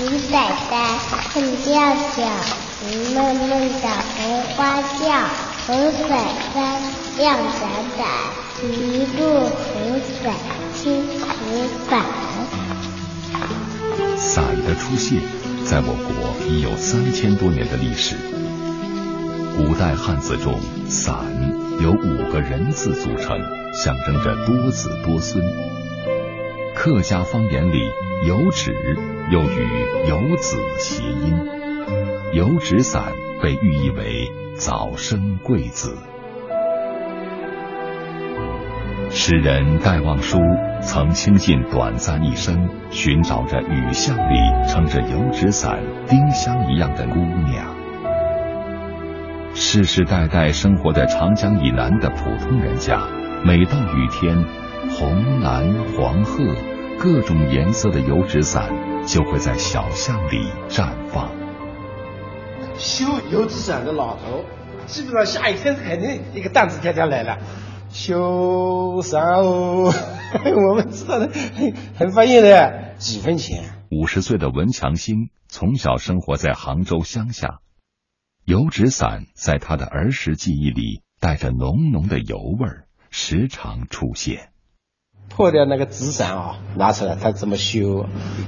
李奶奶，看叫叫，闷闷的红花轿，红伞伞，亮闪闪，一路红伞青红伞。伞的出现，在我国已有三千多年的历史。古代汉字中，伞由五个人字组成，象征着多子多孙。客家方言里，有纸又与游子谐音，油纸伞被寓意为早生贵子。诗人戴望舒曾倾尽短暂一生，寻找着雨巷里撑着油纸伞、丁香一样的姑娘。世世代代生活在长江以南的普通人家，每到雨天，红、蓝、黄、褐各种颜色的油纸伞就会在小巷里绽放。修油纸伞的老头，基本上下雨天肯定一个担子天天来了。修伞哦，我们知道的很翻译的，几分钱。五十岁的文强新从小生活在杭州乡下。油纸伞在他的儿时记忆里带着浓浓的油味儿，时常出现。破掉那个纸伞啊，拿出来，他怎么修？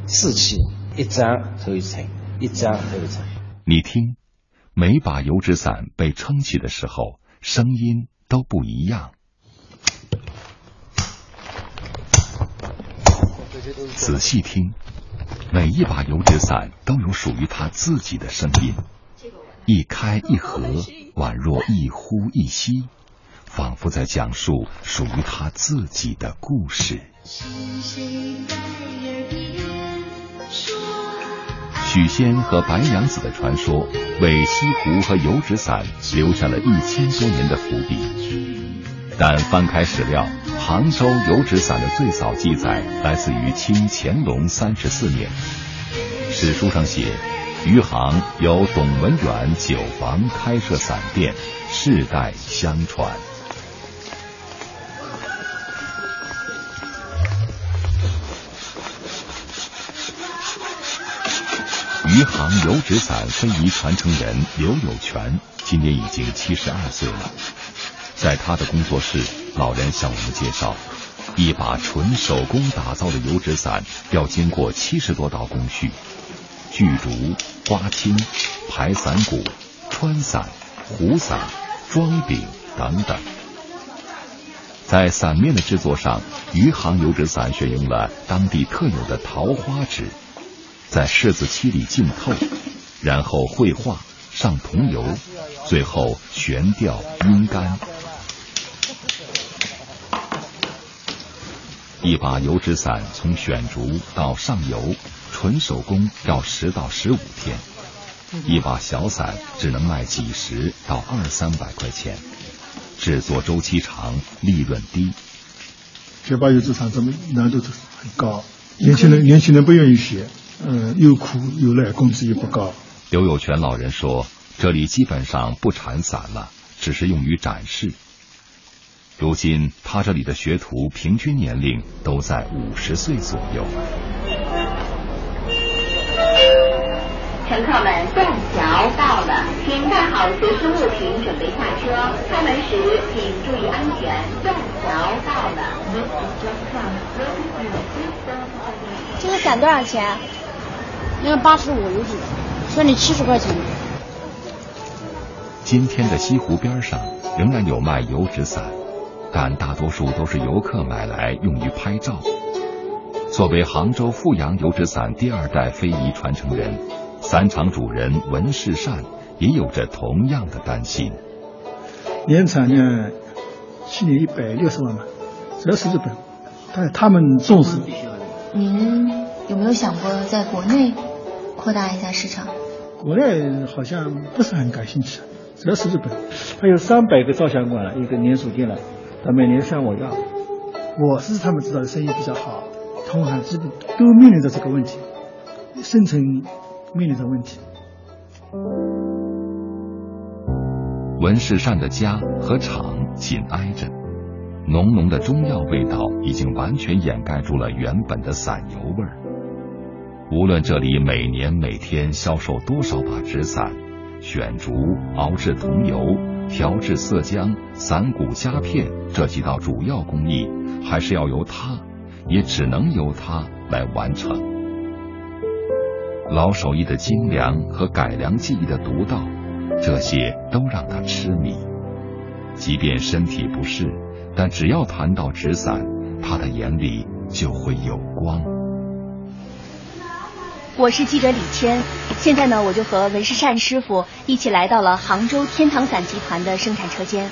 四气，一张抽一层，一张抽一层。你听，每把油纸伞被撑起的时候，声音都不一样。仔细听，每一把油纸伞都有属于它自己的声音。一开一合，宛若一呼一吸，仿佛在讲述属于他自己的故事。许仙和白娘子的传说，为西湖和油纸伞留下了一千多年的伏笔。但翻开史料，杭州油纸伞的最早记载来自于清乾隆三十四年，史书上写。余杭由董文远酒房开设伞店，世代相传。余杭油纸伞非遗传承人刘有全今年已经七十二岁了，在他的工作室，老人向我们介绍，一把纯手工打造的油纸伞要经过七十多道工序。锯竹、刮青、排伞骨、穿伞、糊伞、装柄等等，在伞面的制作上，余杭油纸伞选用了当地特有的桃花纸，在柿子漆里浸透，然后绘画、上桐油，最后悬吊阴干。一把油纸伞从选竹到上油。纯手工要十到十五天，一把小伞只能卖几十到二三百块钱，制作周期长，利润低。这把油纸伞这么难度很高，年轻人年轻人不愿意学，嗯，又苦又累，工资又不高。刘有全老人说，这里基本上不产伞了，只是用于展示。如今他这里的学徒平均年龄都在五十岁左右。乘客们，断桥到了，请带好随身物品，准备下车。开门时请注意安全。断桥到了。这个伞多少钱？那个八十五一斤，算你七十块钱。今天的西湖边上仍然有卖油纸伞，但大多数都是游客买来用于拍照。作为杭州富阳油纸伞第二代非遗传承人。伞厂主人文世善也有着同样的担心。年产量去年一百六十万吧，主要是日本，但他们重视。您有没有想过在国内扩大一下市场？国内好像不是很感兴趣，主要是日本。它有三百个照相馆了，一个连锁店了，他每年向我要。我是他们知道的生意比较好，同行基本都面临着这个问题，生存。面临着问题。文世善的家和厂紧挨着，浓浓的中药味道已经完全掩盖住了原本的散油味儿。无论这里每年每天销售多少把纸伞，选竹、熬制桐油、调制色浆、散骨夹片这几道主要工艺，还是要由他，也只能由他来完成。老手艺的精良和改良技艺的独到，这些都让他痴迷。即便身体不适，但只要谈到纸伞，他的眼里就会有光。我是记者李谦，现在呢，我就和文世善师傅一起来到了杭州天堂伞集团的生产车间。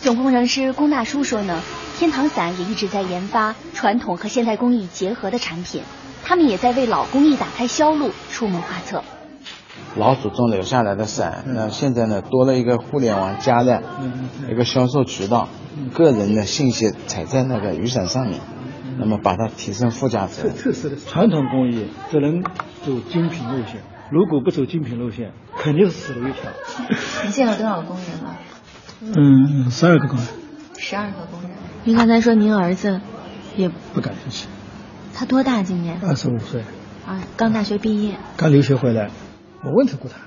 总工程师龚大叔说呢，天堂伞也一直在研发传统和现代工艺结合的产品，他们也在为老工艺打开销路，出谋划策。老祖宗留下来的伞，那现在呢多了一个互联网加的一个销售渠道，个人的信息踩在那个雨伞上面。那么把它提升附加值。特色的传统工艺只能走精品路线，如果不走精品路线，肯定是死路一条。你见了多少工人了？嗯，十二个工人。十二个工人。您刚才说您儿子也不感兴趣。他多大今年？二十五岁。啊，刚大学毕业。刚留学回来，我问他过他，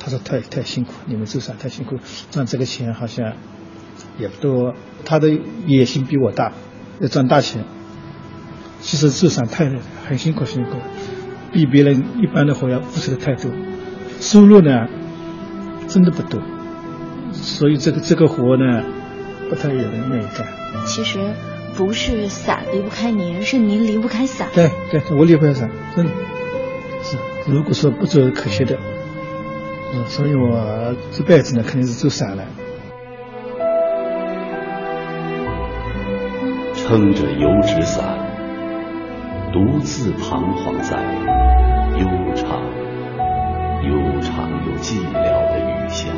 他说太太辛苦，你们做啥太辛苦，赚这个钱好像也不多。他的野心比我大，要赚大钱。其实做伞太累了，很辛苦，辛苦，比别人一般的活要付出的太多，收入呢，真的不多，所以这个这个活呢，不太有人愿意干。其实不是伞离不开您，是您离不开伞。对对，我离不开伞，真的是。如果说不做可惜的，嗯，所以我这辈子呢，肯定是做伞了。撑着油纸伞。独自彷徨在悠长、悠长又寂寥的雨巷，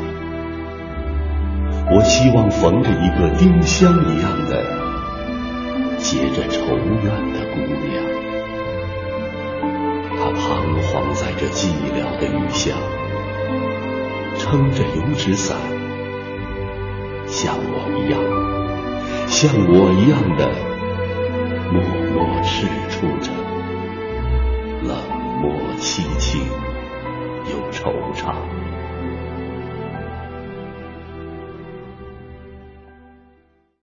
我希望逢着一个丁香一样的结着愁怨的姑娘。她彷徨在这寂寥的雨巷，撑着油纸伞，像我一样，像我一样的默默赤处着，冷漠凄清又惆怅。